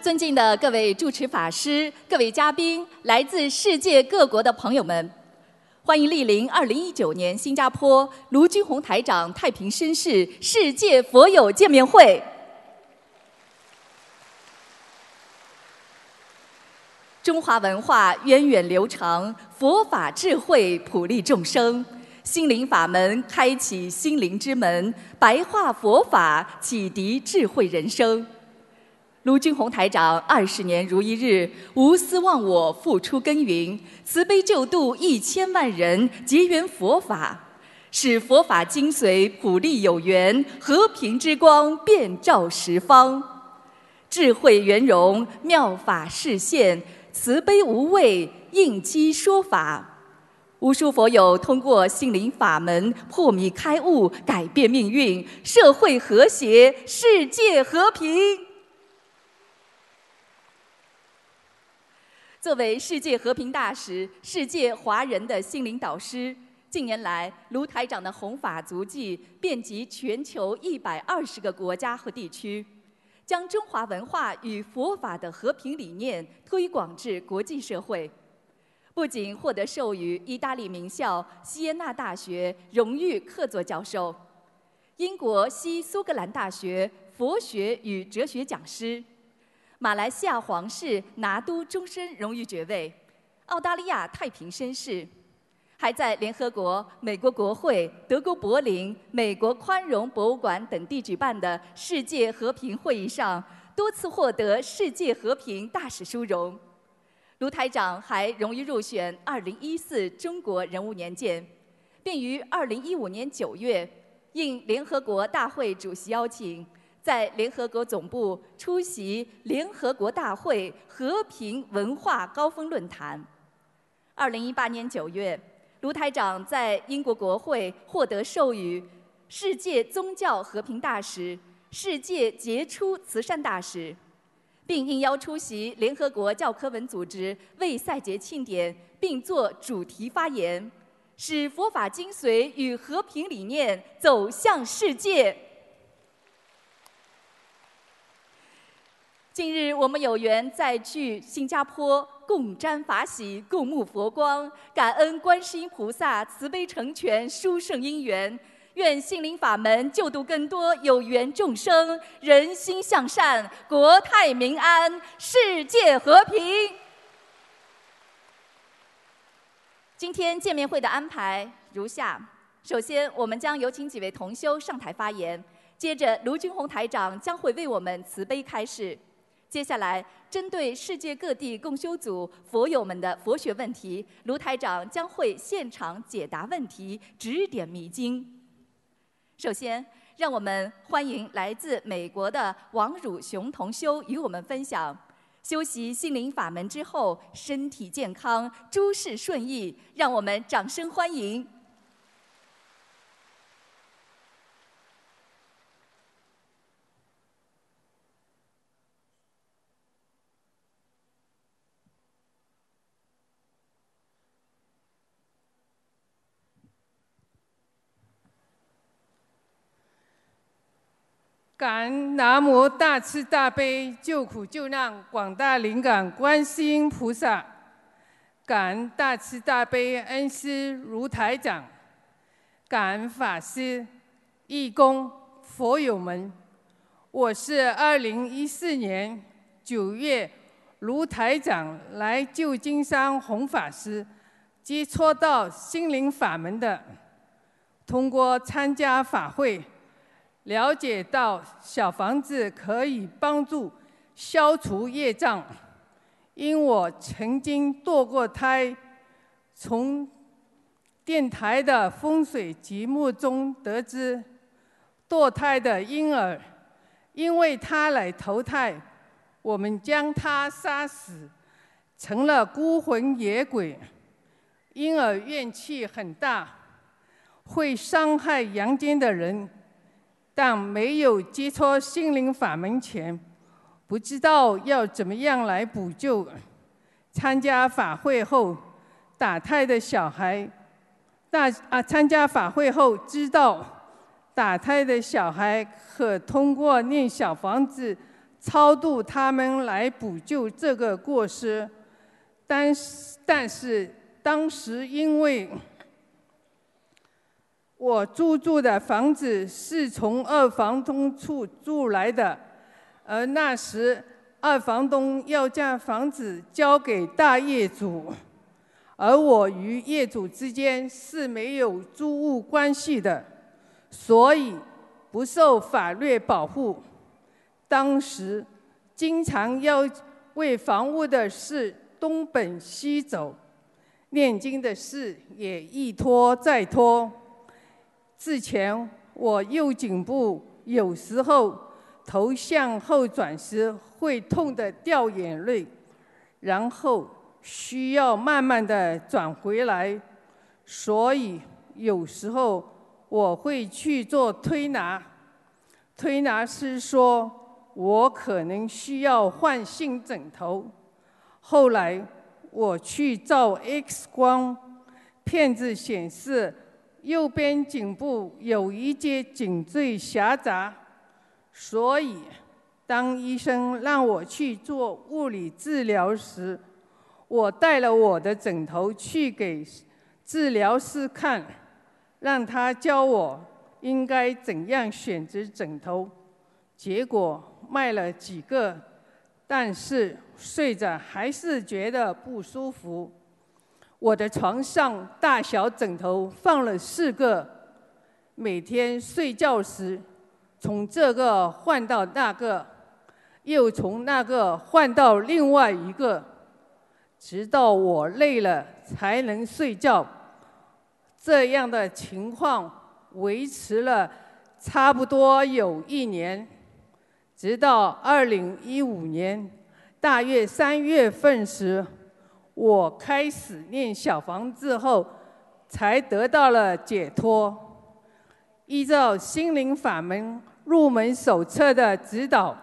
尊敬的各位主持法师、各位嘉宾、来自世界各国的朋友们，欢迎莅临2019年新加坡卢军宏台长太平绅士世界佛友见面会。中华文化源远流长，佛法智慧普利众生，心灵法门开启心灵之门，白话佛法启迪智慧人生。卢军宏台长二十年如一日，无私忘我，付出耕耘，慈悲救度一千万人，结缘佛法，使佛法精髓普利有缘，和平之光遍照十方，智慧圆融，妙法示现。慈悲无畏，应机说法，无数佛友通过心灵法门破迷开悟，改变命运，社会和谐，世界和平。作为世界和平大使，世界华人的心灵导师，近年来卢台长的弘法足迹遍及全球一百二十个国家和地区。将中华文化与佛法的和平理念推广至国际社会，不仅获得授予意大利名校锡耶纳大学荣誉客座教授，英国西苏格兰大学佛学与哲学讲师，马来西亚皇室拿督终身荣誉爵位，澳大利亚太平绅士。还在联合国、美国国会、德国柏林、美国宽容博物馆等地举办的世界和平会议上，多次获得世界和平大使殊荣。卢台长还荣誉入选2014中国人物年鉴，并于2015年9月应联合国大会主席邀请，在联合国总部出席联合国大会和平文化高峰论坛。2018年9月。卢台长在英国国会获得授予“世界宗教和平大使”“世界杰出慈善大使”，并应邀出席联合国教科文组织为赛节庆典，并作主题发言，使佛法精髓与和平理念走向世界。近日，我们有缘再聚新加坡。共沾法喜，共沐佛光，感恩观世音菩萨慈悲成全殊胜因缘，愿心灵法门救度更多有缘众生，人心向善，国泰民安，世界和平。今天见面会的安排如下：首先，我们将有请几位同修上台发言，接着卢军宏台长将会为我们慈悲开示。接下来，针对世界各地共修组佛友们的佛学问题，卢台长将会现场解答问题，指点迷津。首先，让我们欢迎来自美国的王汝雄同修与我们分享：修习心灵法门之后，身体健康，诸事顺意。让我们掌声欢迎。感恩南无大慈大悲救苦救难广大灵感观世音菩萨，感恩大慈大悲恩师如台长，感恩法师、义工、佛友们。我是二零一四年九月如台长来旧金山弘法师，接触到心灵法门的，通过参加法会。了解到小房子可以帮助消除业障，因我曾经堕过胎，从电台的风水节目中得知，堕胎的婴儿，因为他来投胎，我们将他杀死，成了孤魂野鬼，婴儿怨气很大，会伤害阳间的人。但没有接触心灵法门前，不知道要怎么样来补救。参加法会后，打胎的小孩，大啊，参加法会后知道，打胎的小孩可通过念小房子超度他们来补救这个过失。但是，但是当时因为我租住的房子是从二房东处租来的，而那时二房东要将房子交给大业主。而我与业主之间是没有租务关系的，所以不受法律保护。当时经常要为房屋的事东奔西走，念经的事也一拖再拖。之前我右颈部有时候头向后转时会痛得掉眼泪，然后。需要慢慢的转回来，所以有时候我会去做推拿。推拿师说我可能需要换新枕头。后来我去照 X 光，片子显示右边颈部有一节颈椎狭窄，所以当医生让我去做物理治疗时。我带了我的枕头去给治疗师看，让他教我应该怎样选择枕头。结果卖了几个，但是睡着还是觉得不舒服。我的床上大小枕头放了四个，每天睡觉时从这个换到那个，又从那个换到另外一个。直到我累了才能睡觉，这样的情况维持了差不多有一年，直到二零一五年大约三月份时，我开始念小房子后，才得到了解脱。依照心灵法门入门手册的指导。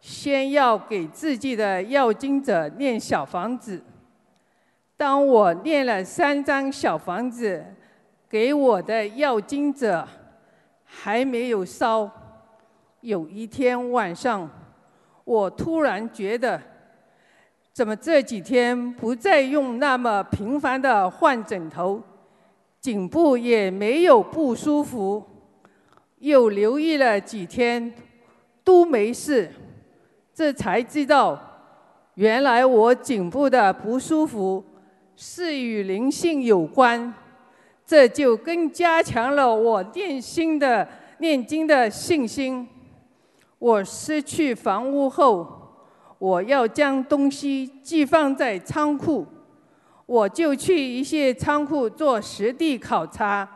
先要给自己的要经者念小房子。当我念了三张小房子给我的要经者，还没有烧。有一天晚上，我突然觉得，怎么这几天不再用那么频繁的换枕头，颈部也没有不舒服，又留意了几天，都没事。这才知道，原来我颈部的不舒服是与灵性有关，这就更加强了我念心的念经的信心。我失去房屋后，我要将东西寄放在仓库，我就去一些仓库做实地考察，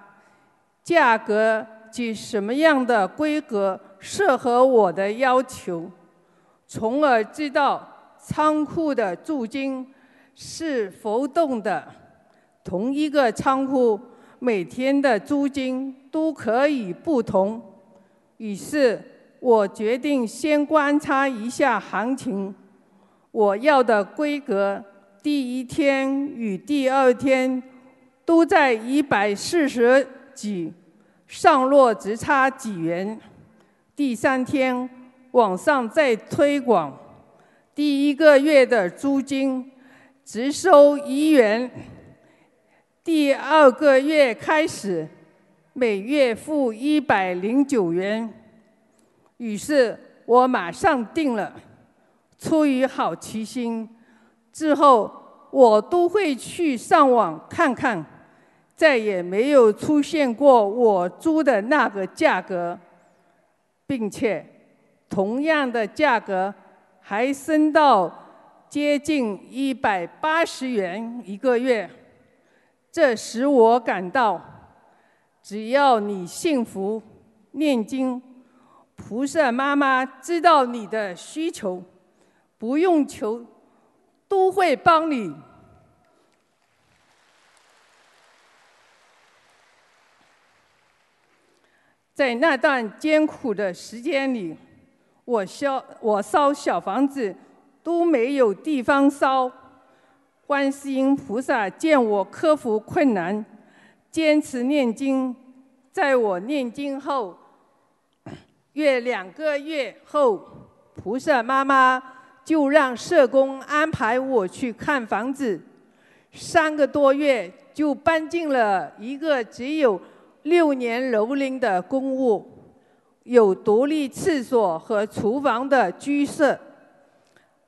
价格及什么样的规格适合我的要求。从而知道仓库的租金是浮动的，同一个仓库每天的租金都可以不同。于是我决定先观察一下行情。我要的规格，第一天与第二天都在一百四十几，上落只差几元。第三天。网上再推广，第一个月的租金只收一元，第二个月开始每月付一百零九元。于是我马上定了，出于好奇心，之后我都会去上网看看，再也没有出现过我租的那个价格，并且。同样的价格，还升到接近一百八十元一个月，这使我感到，只要你幸福、念经，菩萨妈妈知道你的需求，不用求，都会帮你。在那段艰苦的时间里。我烧我烧小房子都没有地方烧，观世音菩萨见我克服困难，坚持念经，在我念经后约两个月后，菩萨妈妈就让社工安排我去看房子，三个多月就搬进了一个只有六年楼龄的公屋，有独立厕所和厨房的居室。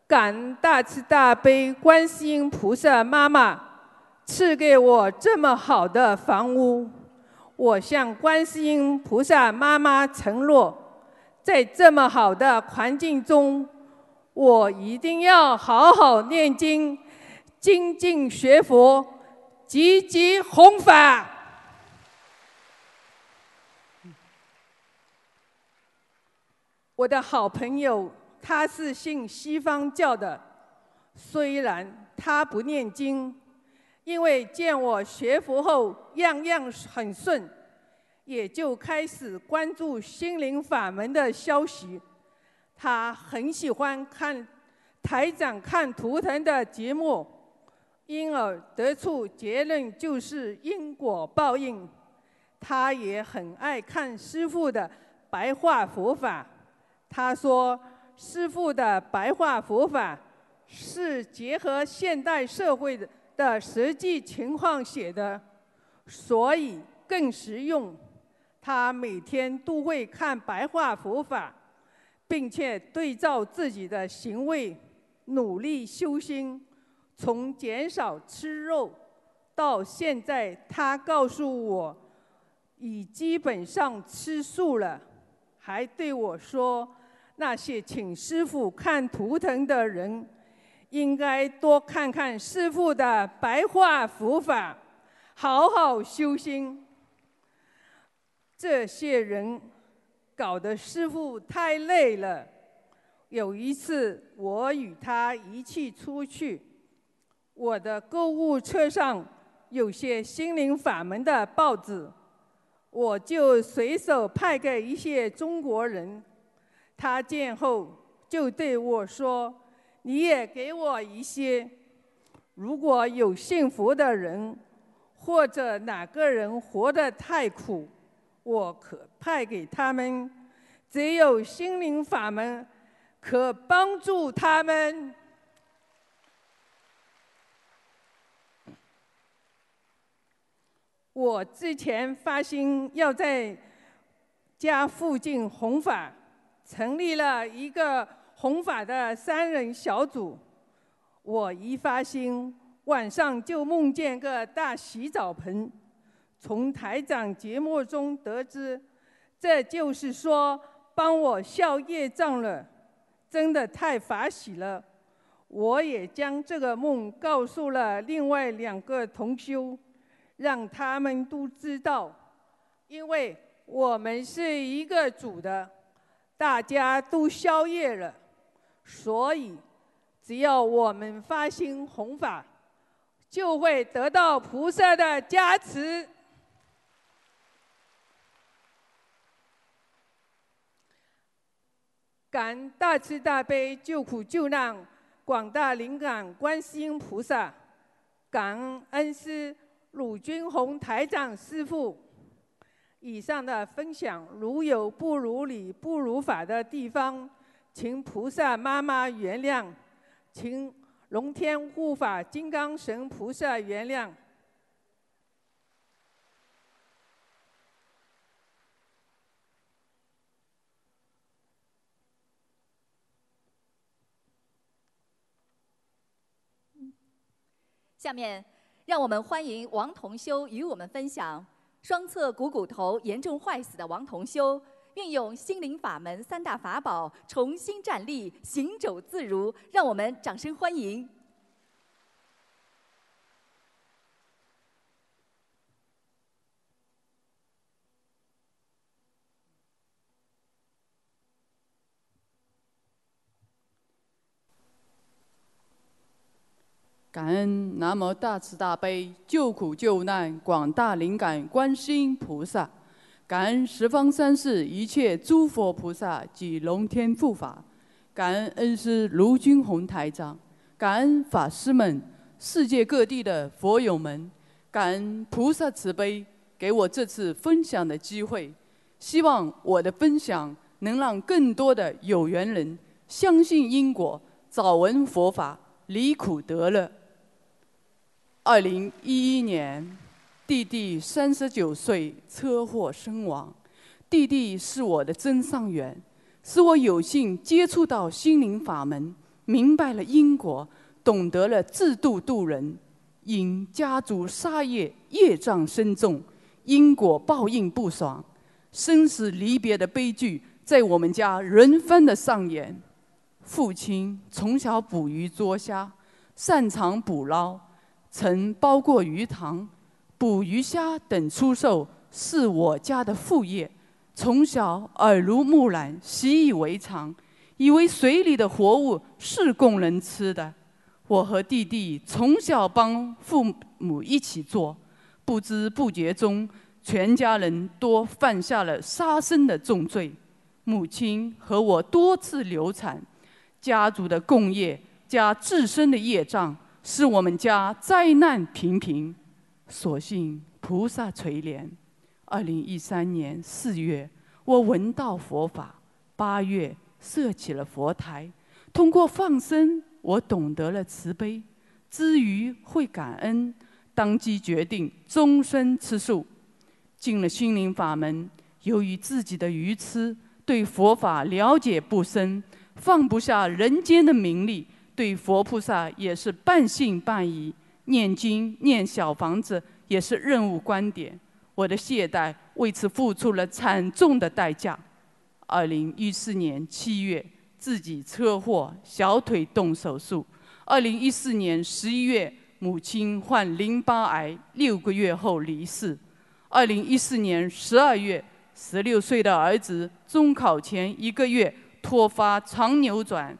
感大慈大悲观世音菩萨妈妈赐给我这么好的房屋，我向观世音菩萨妈妈承诺，在这么好的环境中，我一定要好好念经，精进学佛，积极弘法。我的好朋友。他是信西方教的，虽然他不念经，因为见我学佛后样样很顺，也就开始关注心灵法门的消息。他很喜欢看台长看图腾的节目，因而得出结论就是因果报应。他也很爱看师父的白话佛法，他说。师父的白话佛法是结合现代社会的的实际情况写的，所以更实用。他每天都会看白话佛法，并且对照自己的行为，努力修心。从减少吃肉到现在，他告诉我已基本上吃素了，还对我说。那些请师傅看图腾的人，应该多看看师傅的白话佛法，好好修心。这些人搞得师傅太累了。有一次，我与他一起出去，我的购物车上有些心灵法门的报纸，我就随手派给一些中国人。他见后就对我说：“你也给我一些。如果有幸福的人，或者哪个人活得太苦，我可派给他们。只有心灵法门可帮助他们。”我之前发心要在家附近弘法。成立了一个弘法的三人小组。我一发心，晚上就梦见个大洗澡盆。从台长节目中得知，这就是说帮我消业障了，真的太法喜了。我也将这个梦告诉了另外两个同修，让他们都知道，因为我们是一个组的。大家都消业了，所以只要我们发心弘法，就会得到菩萨的加持。感大慈大悲救苦救难广大灵感观世音菩萨，感恩恩师鲁军宏台长师父。以上的分享，如有不如理、不如法的地方，请菩萨妈妈原谅，请龙天护法金刚神菩萨原谅。下面，让我们欢迎王同修与我们分享。双侧股骨头严重坏死的王同修，运用心灵法门三大法宝重新站立，行走自如。让我们掌声欢迎！感恩南无大慈大悲救苦救难广大灵感观世音菩萨，感恩十方三世一切诸佛菩萨及龙天护法，感恩恩师卢军宏台长，感恩法师们，世界各地的佛友们，感恩菩萨慈悲，给我这次分享的机会。希望我的分享能让更多的有缘人相信因果，早闻佛法，离苦得乐。二零一一年，弟弟三十九岁车祸身亡。弟弟是我的真上缘，使我有幸接触到心灵法门，明白了因果，懂得了自度度人。因家族杀业业障深重，因果报应不爽，生死离别的悲剧在我们家轮番的上演。父亲从小捕鱼捉虾，擅长捕捞，曾包过鱼塘，捕鱼虾等出售是我家的副业。从小耳濡目染，习以为常，以为水里的活物是供人吃的。我和弟弟从小帮父母一起做，不知不觉中，全家人都犯下了杀生的重罪。母亲和我多次流产，家族的共业加自身的业障，是我们家灾难频频。所幸菩萨垂怜。二零一三年四月，我闻到佛法；八月设起了佛台。通过放生，我懂得了慈悲，之余会感恩，当即决定终身吃素。进了心灵法门，由于自己的愚痴，对佛法了解不深，放不下人间的名利，对佛菩萨也是半信半疑。念经念小房子也是任务观点。我的懈怠为此付出了惨重的代价。二零一四年七月，自己车祸，小腿动手术。二零一四年十一月，母亲患淋巴癌，六个月后离世。二零一四年十二月，十六岁的儿子中考前一个月突发肠扭转，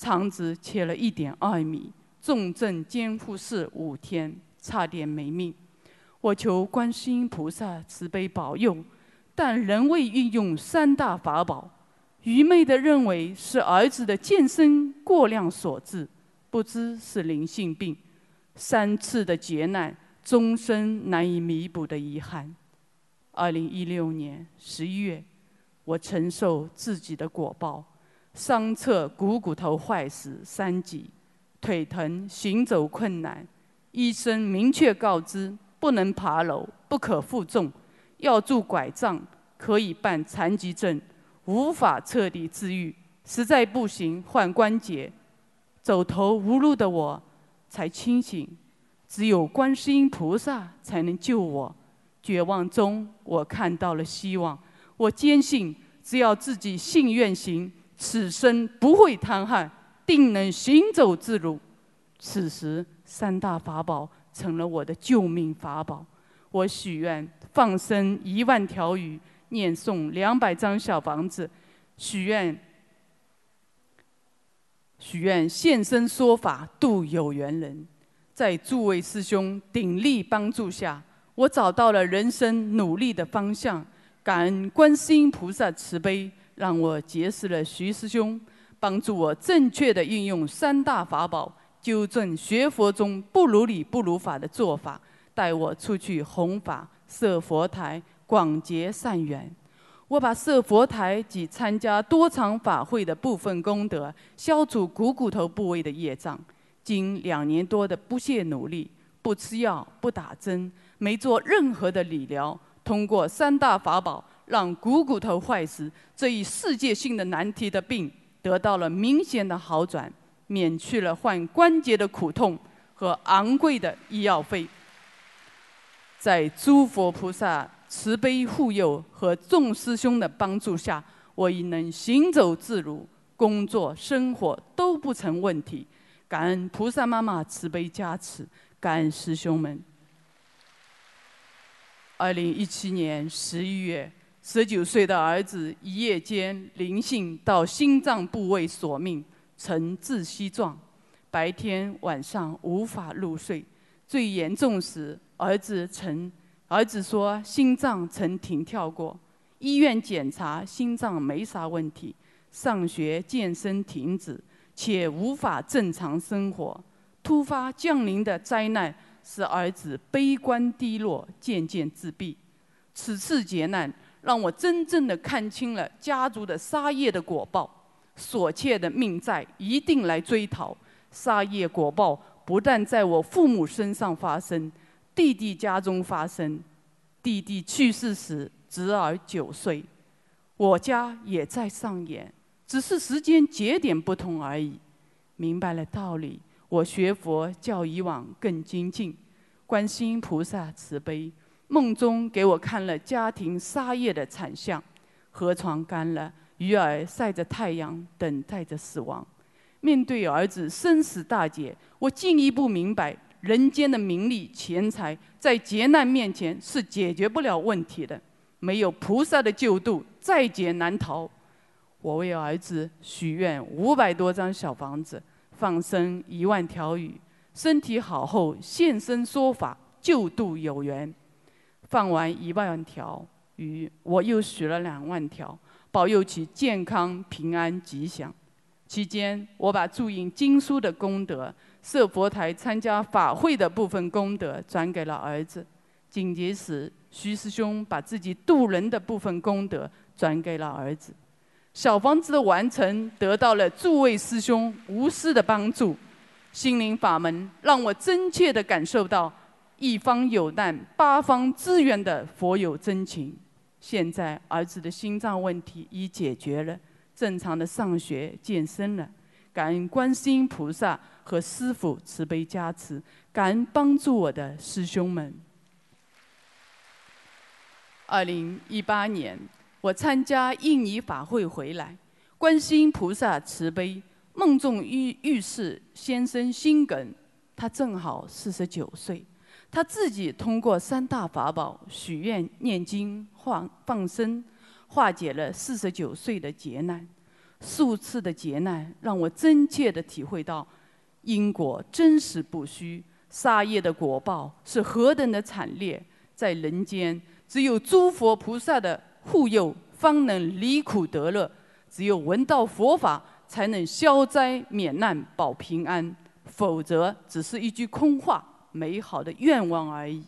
肠子切了一点二米，重症监护室五天，差点没命。我求观世音菩萨慈悲保佑，但仍未运用三大法宝，愚昧地认为是儿子的健身过量所致，不知是灵性病。三次的劫难，终身难以弥补的遗憾。二零一六年十一月，我承受自己的果报，双侧股骨头坏死三级，腿疼，行走困难，医生明确告知。不能爬楼，不可负重，要拄拐杖，可以办残疾证，无法彻底治愈。实在不行，换关节。走投无路的我，才清醒，只有观世音菩萨才能救我。绝望中，我看到了希望。我坚信，只要自己信愿行，此生不会瘫痪，定能行走自如。此时，三大法宝。成了我的救命法宝。我许愿放生一万条鱼，念诵两百张小房子，许愿许愿现身说法度有缘人。在诸位师兄鼎力帮助下，我找到了人生努力的方向。感恩观世音菩萨慈悲，让我结识了徐师兄，帮助我正确的运用三大法宝。纠正学佛中不如理不如法的做法，带我出去弘法、设佛台、广结善缘。我把设佛台及参加多场法会的部分功德，消除股骨头部位的业障。经两年多的不懈努力，不吃药、不打针，没做任何的理疗，通过三大法宝，让股骨头坏死这一世界性的难题的病得到了明显的好转。免去了患关节的苦痛和昂贵的医药费，在诸佛菩萨慈悲护佑和众师兄的帮助下，我已能行走自如，工作生活都不成问题。感恩菩萨妈妈慈悲加持，感恩师兄们。二零一七年十一月，十九岁的儿子一夜间灵性到心脏部位索命。呈窒息状，白天晚上无法入睡。最严重时，儿子曾儿子说心脏曾停跳过。医院检查心脏没啥问题，上学健身停止，且无法正常生活。突发降临的灾难使儿子悲观低落，渐渐自闭。此次劫难让我真正的看清了家族的杀业的果报。所欠的命债一定来追讨。杀业果报不但在我父母身上发生，弟弟家中发生。弟弟去世时，侄儿九岁，我家也在上演，只是时间节点不同而已。明白了道理，我学佛较以往更精进。观世音菩萨慈悲，梦中给我看了家庭沙业的惨象：河床干了，鱼儿晒着太阳，等待着死亡。面对儿子生死大劫，我进一步明白，人间的名利钱财，在劫难面前是解决不了问题的。没有菩萨的救度，在劫难逃。我为儿子许愿五百多张小房子，放生一万条鱼，身体好后现身说法，救度有缘。放完一万条鱼，我又许了两万条，保佑其健康平安吉祥。期间，我把注印经书的功德、设佛台、参加法会的部分功德转给了儿子。紧接时，徐师兄把自己渡人的部分功德转给了儿子。小房子的完成得到了诸位师兄无私的帮助。心灵法门让我真切地感受到一方有难八方支援的佛有真情。现在儿子的心脏问题已解决了。正常的上学健身了，感恩观世音菩萨和师父慈悲加持，感恩帮助我的师兄们。二零一八年，我参加印尼法会回来，观世音菩萨慈悲，梦中遇遇事先生心梗，他正好四十九岁，他自己通过三大法宝许愿、念经、放放生。化解了四十九岁的劫难，数次的劫难让我真切地体会到因果真实不虚，杀业的果报是何等的惨烈。在人间，只有诸佛菩萨的护佑，方能离苦得乐；只有闻到佛法，才能消灾免难、保平安。否则，只是一句空话，美好的愿望而已。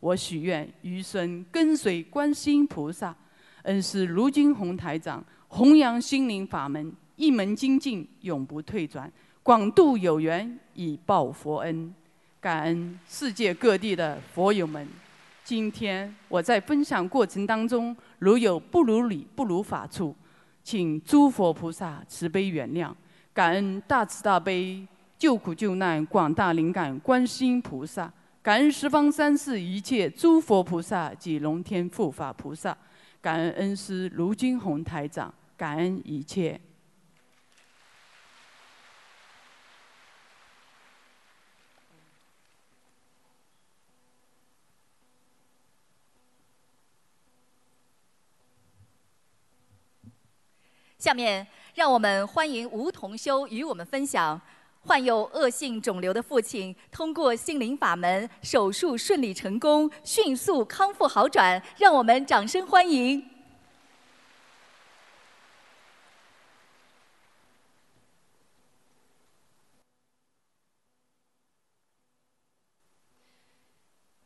我许愿余生跟随观世音菩萨。恩师卢金红台长弘扬心灵法门，一门精进，永不退转，广度有缘以报佛恩。感恩世界各地的佛友们。今天我在分享过程当中，如有不如理、不如法处，请诸佛菩萨慈悲原谅。感恩大慈大悲救苦救难广大灵感观世音菩萨，感恩十方三世一切诸佛菩萨及龙天护法菩萨。感恩恩师卢金红台长，感恩一切。下面，让我们欢迎吴同修与我们分享。患有恶性肿瘤的父亲，通过心灵法门手术顺利成功，迅速康复好转，让我们掌声欢迎！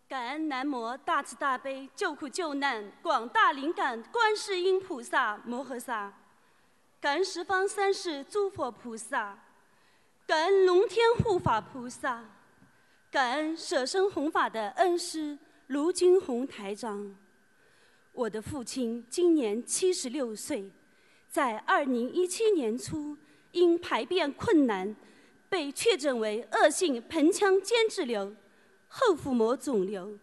感恩南无大慈大悲救苦救难广大灵感观世音菩萨摩诃萨，感恩十方三世诸佛菩萨。感恩龙天护法菩萨，感恩舍身弘法的恩师卢金红台长。我的父亲今年七十六岁，在二零一七年初因排便困难，被确诊为恶性盆腔间质瘤后腹膜肿瘤，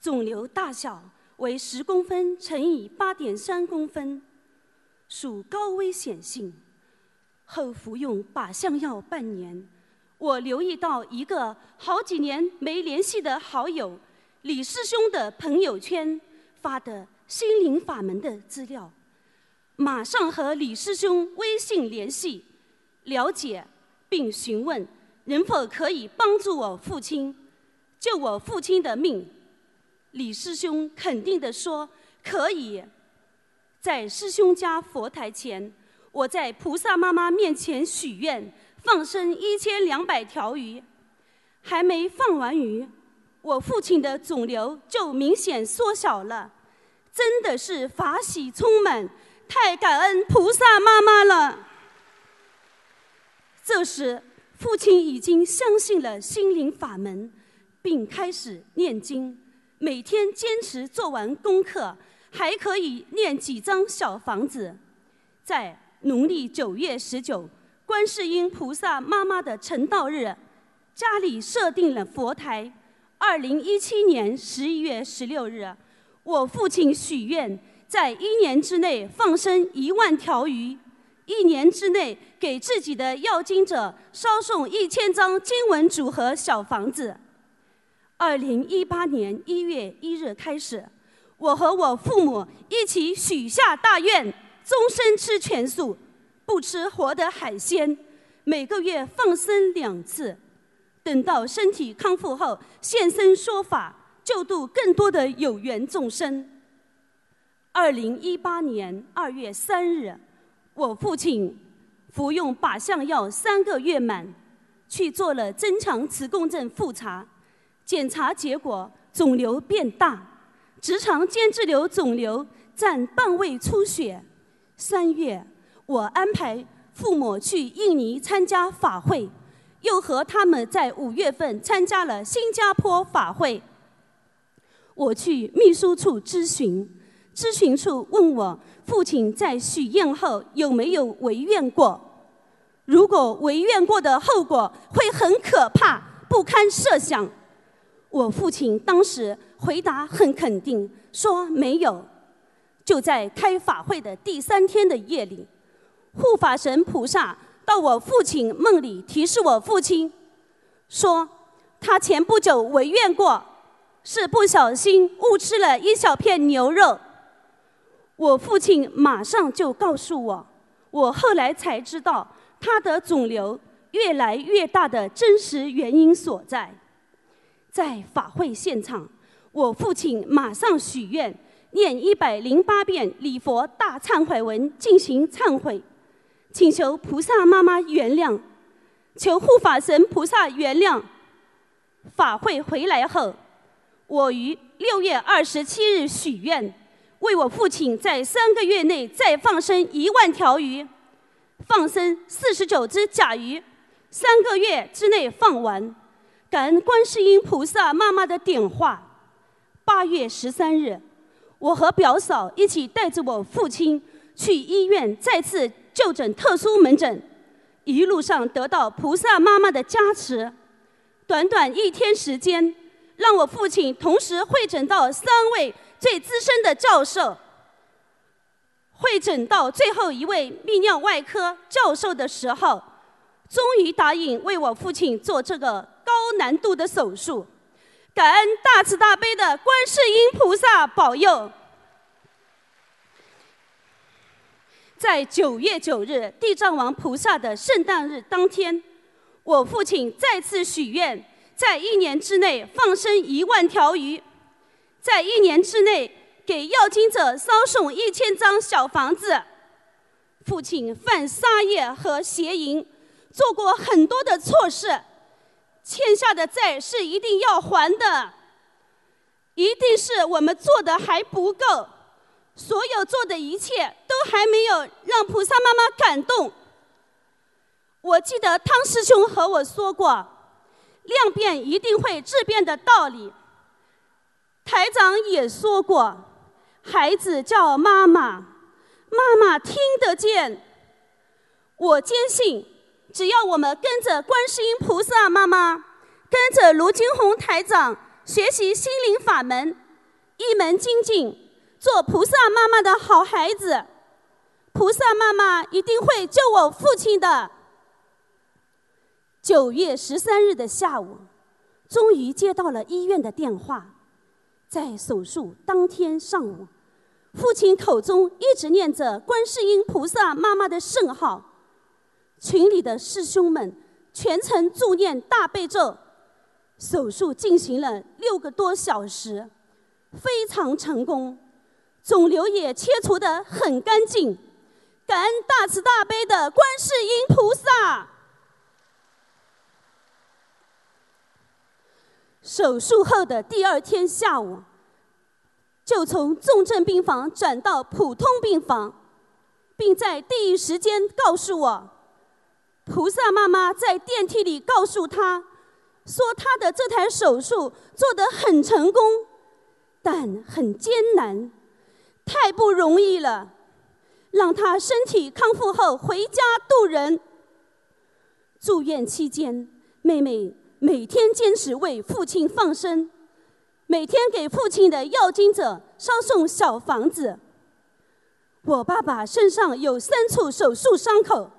肿瘤大小为十公分乘以八点三公分，属高危险性。后服用靶向药半年，我留意到一个好几年没联系的好友李师兄的朋友圈发的心灵法门的资料，马上和李师兄微信联系，了解并询问能否可以帮助我父亲救我父亲的命。李师兄肯定地说可以，在师兄家佛台前。我在菩萨妈妈面前许愿，放生一千两百条鱼，还没放完鱼，我父亲的肿瘤就明显缩小了，真的是法喜充满，太感恩菩萨妈妈了。这时，父亲已经相信了心灵法门，并开始念经，每天坚持做完功课，还可以念几张小房子。在农历九月十九，观世音菩萨妈妈的成道日，家里设定了佛台。二零一七年十一月十六日，我父亲许愿，在一年之内放生一万条鱼，一年之内给自己的要经者烧送一千张经文组合小房子。二零一八年一月一日开始，我和我父母一起许下大愿，终身吃全素，不吃活的海鲜，每个月放生两次。等到身体康复后，现身说法，救度更多的有缘众生。二零一八年二月三日，我父亲服用靶向药三个月满，去做了增强磁共振复查，检查结果肿瘤变大，直肠间质瘤肿瘤占半胃出血。三月，我安排父母去印尼参加法会。又和他们在五月份参加了新加坡法会。我去秘书处咨询，咨询处问我父亲在许愿后有没有违愿过？如果违愿过的后果会很可怕，不堪设想。我父亲当时回答很肯定，说没有。就在开法会的第三天的夜里，护法神菩萨。到我父亲梦里提示我父亲，说他前不久违愿过，是不小心误吃了一小片牛肉。我父亲马上就告诉我，我后来才知道他的肿瘤越来越大的真实原因所在。在法会现场，我父亲马上许愿，念一百零八遍礼佛大忏悔文进行忏悔。请求菩萨妈妈原谅，求护法神菩萨原谅。法会回来后，我于六月二十七日许愿，为我父亲在三个月内再放生一万条鱼，放生四十九只甲鱼，三个月之内放完。感恩观世音菩萨妈妈的点化。八月十三日，我和表嫂一起带着我父亲去医院再次。就诊特殊门诊，一路上得到菩萨妈妈的加持，短短一天时间，让我父亲同时会诊到三位最资深的教授。会诊到最后一位泌尿外科教授的时候，终于答应为我父亲做这个高难度的手术。感恩大慈大悲的观世音菩萨保佑。在九月九日，地藏王菩萨的圣诞日当天，我父亲再次许愿，在一年之内放生一万条鱼，在一年之内给要经者烧送一千张小房子。父亲犯杀业和邪淫，做过很多的错事，欠下的债是一定要还的，一定是我们做的还不够。所有做的一切都还没有让菩萨妈妈感动。我记得汤师兄和我说过，量变一定会质变的道理。台长也说过，孩子叫妈妈，妈妈听得见。我坚信，只要我们跟着观世音菩萨妈妈，跟着卢金红台长学习心灵法门，一门精进。做菩萨妈妈的好孩子，菩萨妈妈一定会救我父亲的。九月十三日的下午，终于接到了医院的电话，在手术当天上午，父亲口中一直念着观世音菩萨妈妈的圣号，群里的师兄们全程助念大悲咒，手术进行了六个多小时，非常成功。肿瘤也切除得很干净，感恩大慈大悲的观世音菩萨。手术后的第二天下午，就从重症病房转到普通病房，并在第一时间告诉我，菩萨妈妈在电梯里告诉他，说他的这台手术做得很成功，但很艰难，太不容易了，让他身体康复后回家度人。住院期间，妹妹每天坚持为父亲放生，每天给父亲的要经者烧送小房子。我爸爸身上有三处手术伤口。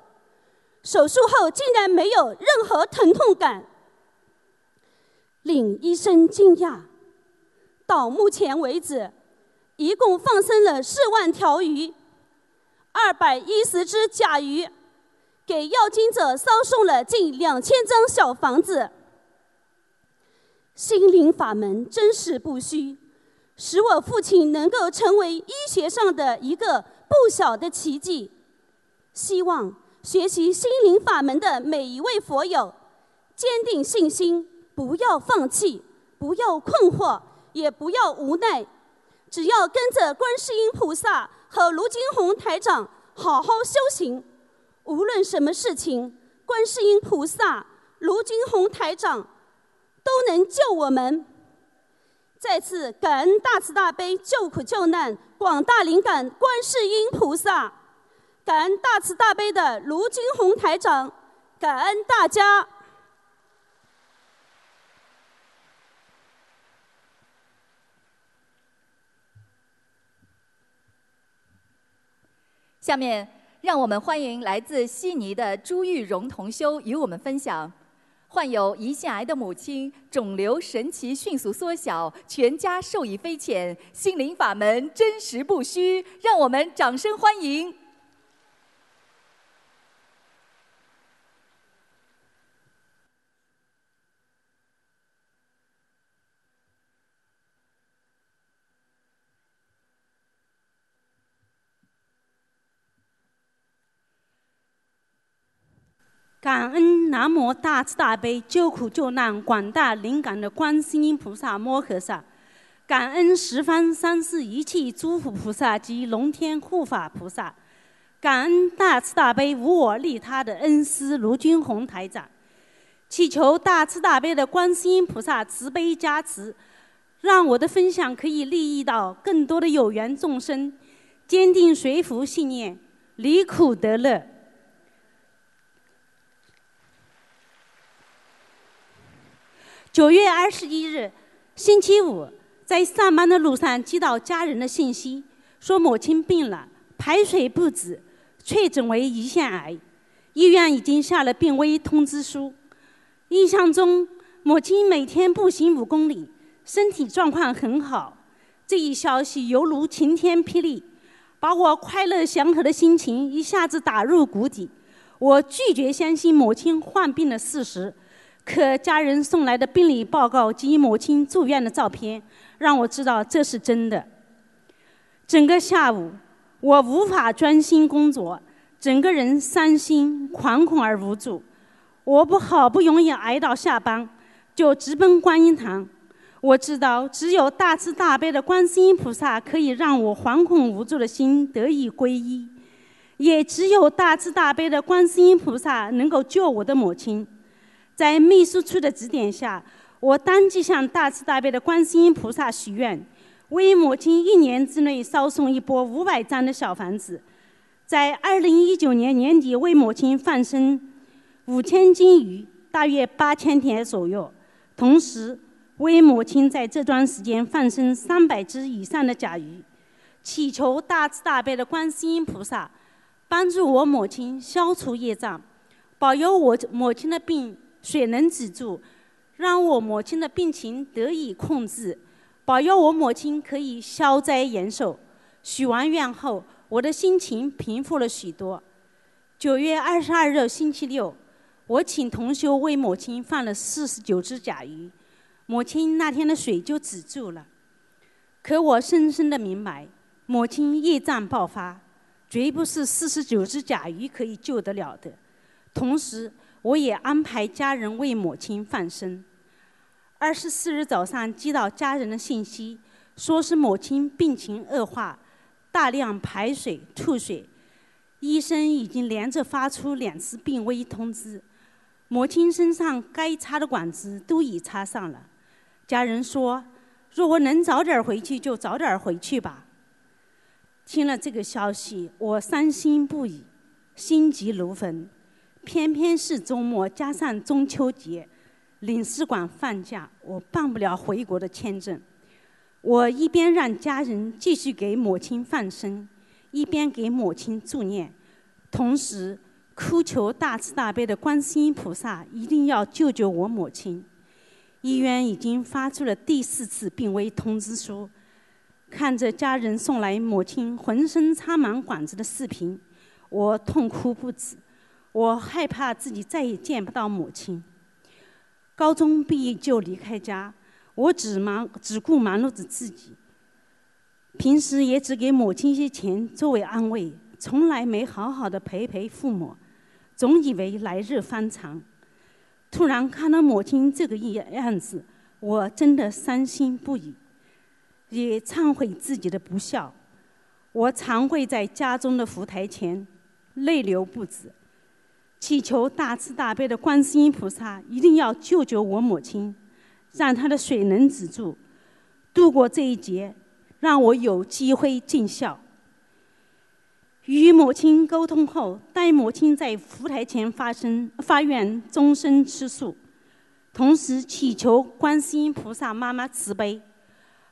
手术后竟然没有任何疼痛感，令医生惊讶。到目前为止，一共放生了四万条鱼，二百一十只甲鱼，给要经者烧送了近两千张小房子。心灵法门真实不虚，使我父亲能够成为医学上的一个不小的奇迹。希望。学习心灵法门的每一位佛友，坚定信心，不要放弃，不要困惑，也不要无奈，只要跟着观世音菩萨和卢金红台长好好修行，无论什么事情，观世音菩萨、卢金红台长都能救我们。再次感恩大慈大悲救苦救难广大灵感观世音菩萨。感恩大慈大悲的卢金红台长，感恩大家。下面，让我们欢迎来自悉尼的朱玉荣同修与我们分享：患有胰腺癌的母亲，肿瘤神奇迅速缩小，全家受益匪浅，心灵法门真实不虚。让我们掌声欢迎。感恩南无大慈大悲救苦救难广大灵感的观世音菩萨摩诃萨，感恩十方三世一切诸佛菩萨及龙天护法菩萨，感恩大慈大悲无我利他的恩师卢军宏台长，祈求大慈大悲的观世音菩萨慈悲加持，让我的分享可以利益到更多的有缘众生，坚定随福信念，离苦得乐。九月二十一日，星期五，在上班的路上接到家人的信息，说母亲病了，排水不止，确诊为胰腺癌，医院已经下了病危通知书。印象中，母亲每天步行五公里，身体状况很好。这一消息犹如晴天霹雳，把我快乐祥和的心情一下子打入谷底。我拒绝相信母亲患病的事实。可家人送来的病理报告及母亲住院的照片，让我知道这是真的。整个下午，我无法专心工作，整个人伤心、惶恐而无助。我不好不容易挨到下班，就直奔观音堂。我知道，只有大慈大悲的观世音菩萨可以让我惶恐无助的心得以皈依，也只有大慈大悲的观世音菩萨能够救我的母亲。在秘书处的指点下，我当即向大慈大悲的观世音菩萨许愿，为母亲一年之内烧送一波五百张的小房子，在二零一九年年底为母亲放生五千斤鱼，大约八千条左右，同时为母亲在这段时间放生三百只以上的甲鱼，祈求大慈大悲的观世音菩萨帮助我母亲消除业障，保佑我母亲的病。水能止住，让我母亲的病情得以控制，保佑我母亲可以消灾延寿。许完愿后，我的心情平复了许多。九月二十二日星期六，我请同修为母亲放了四十九只甲鱼，母亲那天的水就止住了。可我深深的明白，母亲业障爆发，绝不是四十九只甲鱼可以救得了的。同时，我也安排家人为母亲放生。二十四日早上接到家人的信息，说是母亲病情恶化，大量排水吐水，医生已经连着发出两次病危通知，母亲身上该插的管子都已插上了。家人说，如果能早点回去，就早点回去吧。听了这个消息，我伤心不已，心急如焚。偏偏是周末，加上中秋节，领事馆放假，我办不了回国的签证。我一边让家人继续给母亲放生，一边给母亲助念，同时哭求大慈大悲的观世音菩萨一定要救救我母亲。医院已经发出了第四次病危通知书。看着家人送来母亲浑身插满管子的视频，我痛哭不止。我害怕自己再也见不到母亲。高中毕业就离开家。我只忙只顾忙碌着自己，平时也只给母亲一些钱作为安慰，从来没好好的陪陪父母，总以为来日方长。突然看到母亲这个样子，我真的伤心不已，也忏悔自己的不孝。我常跪在家中的佛台前，泪流不止，祈求大慈大悲的观世音菩萨一定要救救我母亲。让她的水能止住，度过这一劫，让我有机会尽孝。与母亲沟通后，代母亲在佛台前发声发愿终身吃素，同时祈求观世音菩萨妈妈慈悲，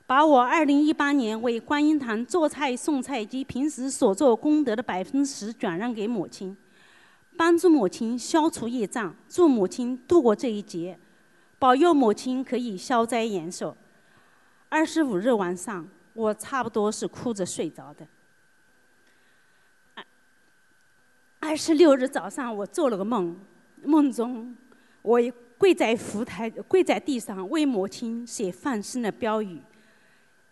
把我2018年为观音堂做菜送菜及平时所做功德的百分之十转让给母亲，帮助母亲消除业障，助母亲度过这一劫。保佑母亲可以消灾延寿。二十五日晚上，我差不多是哭着睡着的。二二十六日早上，我做了个梦，梦中我跪在佛台，跪在地上为母亲写放生的标语。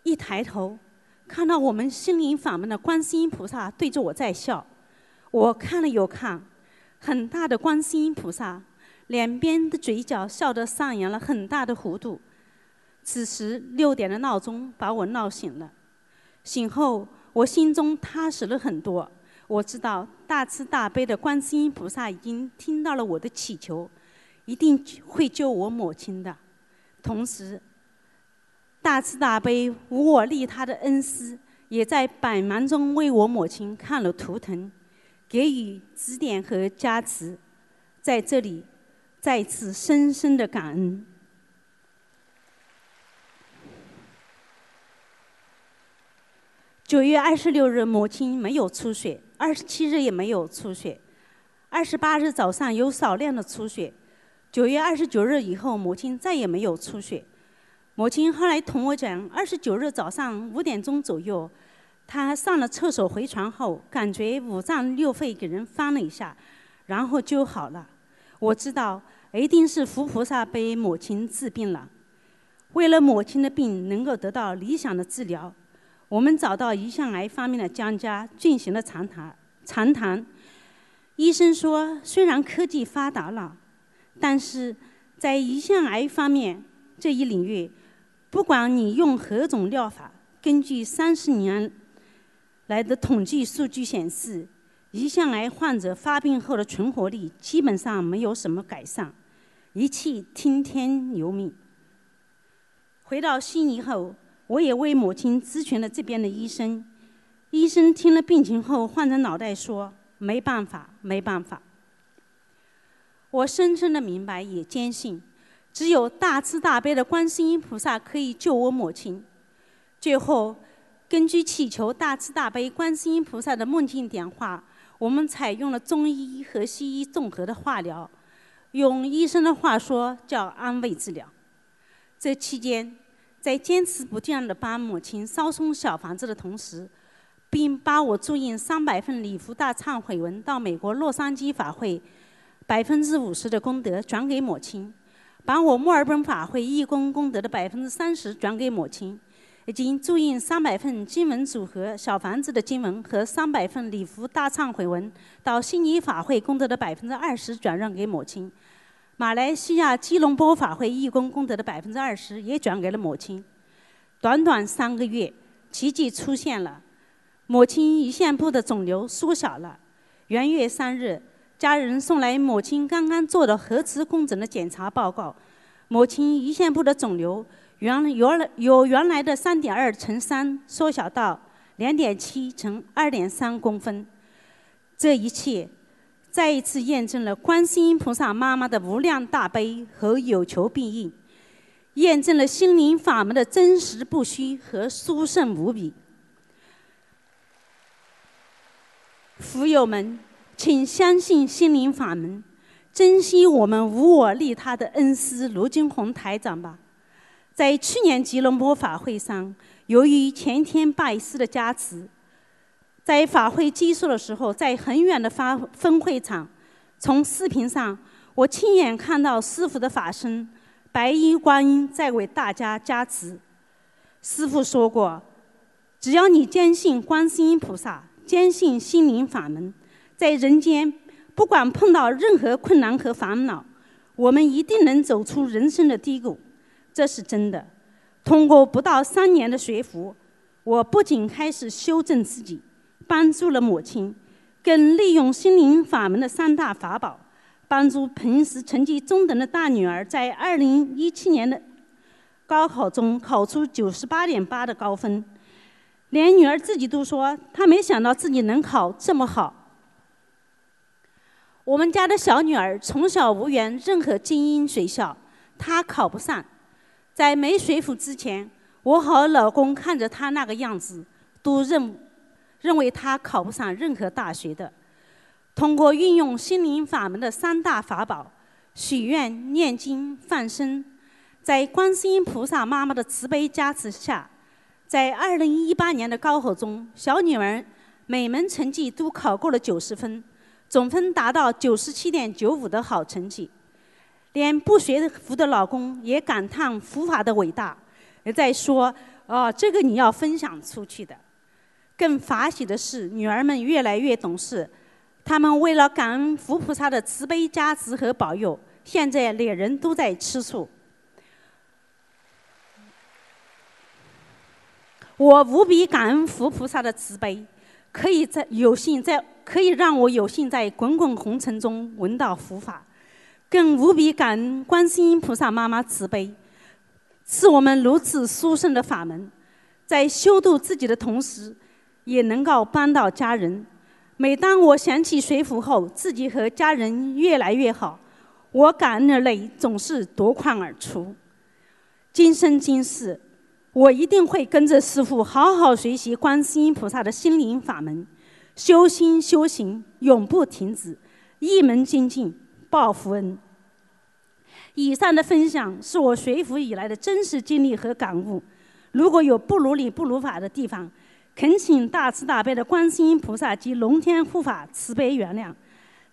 一抬头，看到我们心灵法门的观世音菩萨对着我在笑。我看了又看，很大的观世音菩萨。两边的嘴角笑得上扬了很大的弧度。此时六点的闹钟把我闹醒了。醒后，我心中踏实了很多。我知道大慈大悲的观世音菩萨已经听到了我的祈求，一定会救我母亲的。同时，大慈大悲无我利他的恩师也在百忙中为我母亲看了图腾，给予指点和加持。在这里。再次深深的感恩。九月二十六日，母亲没有出血；二十七日也没有出血；二十八日早上有少量的出血。九月二十九日以后，母亲再也没有出血。母亲后来同我讲，二十九日早上五点钟左右，他上了厕所回床后，感觉五脏六腑给人翻了一下，然后就好了。我知道。一定是佛菩萨被母亲治病了。为了母亲的病能够得到理想的治疗，我们找到胰腺癌方面的专家进行了长谈。长谈，医生说，虽然科技发达了，但是在胰腺癌方面这一领域，不管你用何种疗法，根据三十年来的统计数据显示，胰腺癌患者发病后的存活率基本上没有什么改善。一切听天由命。回到悉尼后，我也为母亲咨询了这边的医生。医生听了病情后，换着脑袋说：“没办法，没办法。”我深深的明白，也坚信，只有大慈大悲的观世音菩萨可以救我母亲。最后，根据祈求大慈大悲观世音菩萨的梦境点化，我们采用了中医和西医综合的化疗。用医生的话说，叫安慰治疗。这期间，在坚持不断的帮母亲烧送小房子的同时，并把我注印三百份礼佛大忏悔文到美国洛杉矶法会百分之五十的功德转给母亲，把我墨尔本法会义工功德的百分之三十转给母亲。已经注印三百份经文组合小房子的经文和三百份礼服大忏悔文，到悉尼法会功德的百分之二十转让给母亲；马来西亚吉隆坡法会义工功德的百分之二十也转给了母亲。短短三个月，奇迹出现了，母亲胰腺部的肿瘤缩小了，元月三日，家人送来母亲刚刚做的核磁共振的检查报告，母亲胰腺部的肿瘤原原来由原来的三点二乘三缩小到两点七乘二点三公分。这一切再一次验证了观世音菩萨妈妈的无量大悲和有求必应，验证了心灵法门的真实不虚和殊胜无比。福友们，请相信心灵法门，珍惜我们无我利他的恩师卢金红台长吧。在去年吉隆坡法会上，由于前天拜师的加持，在法会结束的时候，在很远的发分会场，从视频上我亲眼看到师傅的法身白衣观音在为大家加持。师傅说过，只要你坚信观世音菩萨。坚信心灵法门，在人间，不管碰到任何困难和烦恼，我们一定能走出人生的低谷，这是真的。通过不到三年的学佛，我不仅开始修正自己，帮助了母亲，更利用心灵法门的三大法宝，帮助平时成绩中等的大女儿在二零一七年的高考中考出九十八点八的高分。连女儿自己都说，她没想到自己能考这么好。我们家的小女儿从小无缘任何精英学校，她考不上。在没学府之前，我和老公看着她那个样子，都认认为她考不上任何大学的。通过运用心灵法门的三大法宝——许愿、念经、放生，在观世音菩萨妈妈的慈悲加持下。在二零一八年的高考中，小女儿每门成绩都考过了九十分，总分达到九十七点九五的好成绩。连不学佛的老公也感叹佛法的伟大，也在说：“哦，这个你要分享出去的。”更法喜的是，女儿们越来越懂事，他们为了感恩佛菩萨的慈悲加持和保佑，现在两人都在吃素。我无比感恩佛菩萨的慈悲，可以在有幸在可以让我有幸在滚滚红尘中闻到佛法，更无比感恩观世音菩萨妈妈慈悲，赐我们如此殊胜的法门，在修度自己的同时，也能够帮到家人。每当我想起水浒后，自己和家人越来越好，我感恩的泪总是夺眶而出。今生今世。我一定会跟着师傅好好学习观世音菩萨的心灵法门，修心修行永不停止，一门精进报佛恩。以上的分享是我学佛以来的真实经历和感悟，如果有不如理不如法的地方，恳请大慈大悲的观世音菩萨及龙天护法慈悲原谅。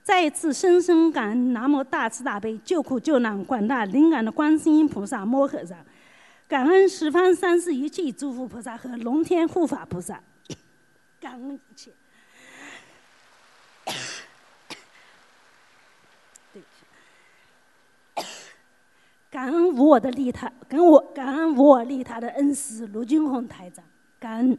再一次深深感恩南无大慈大悲救苦救难广大灵感的观世音菩萨摩诃萨。感恩十方三世一切诸佛菩萨和龙天护法菩萨，感恩一切。对不起，感恩无我的利他，跟我感恩无我利他的恩师卢俊宏台长，感恩。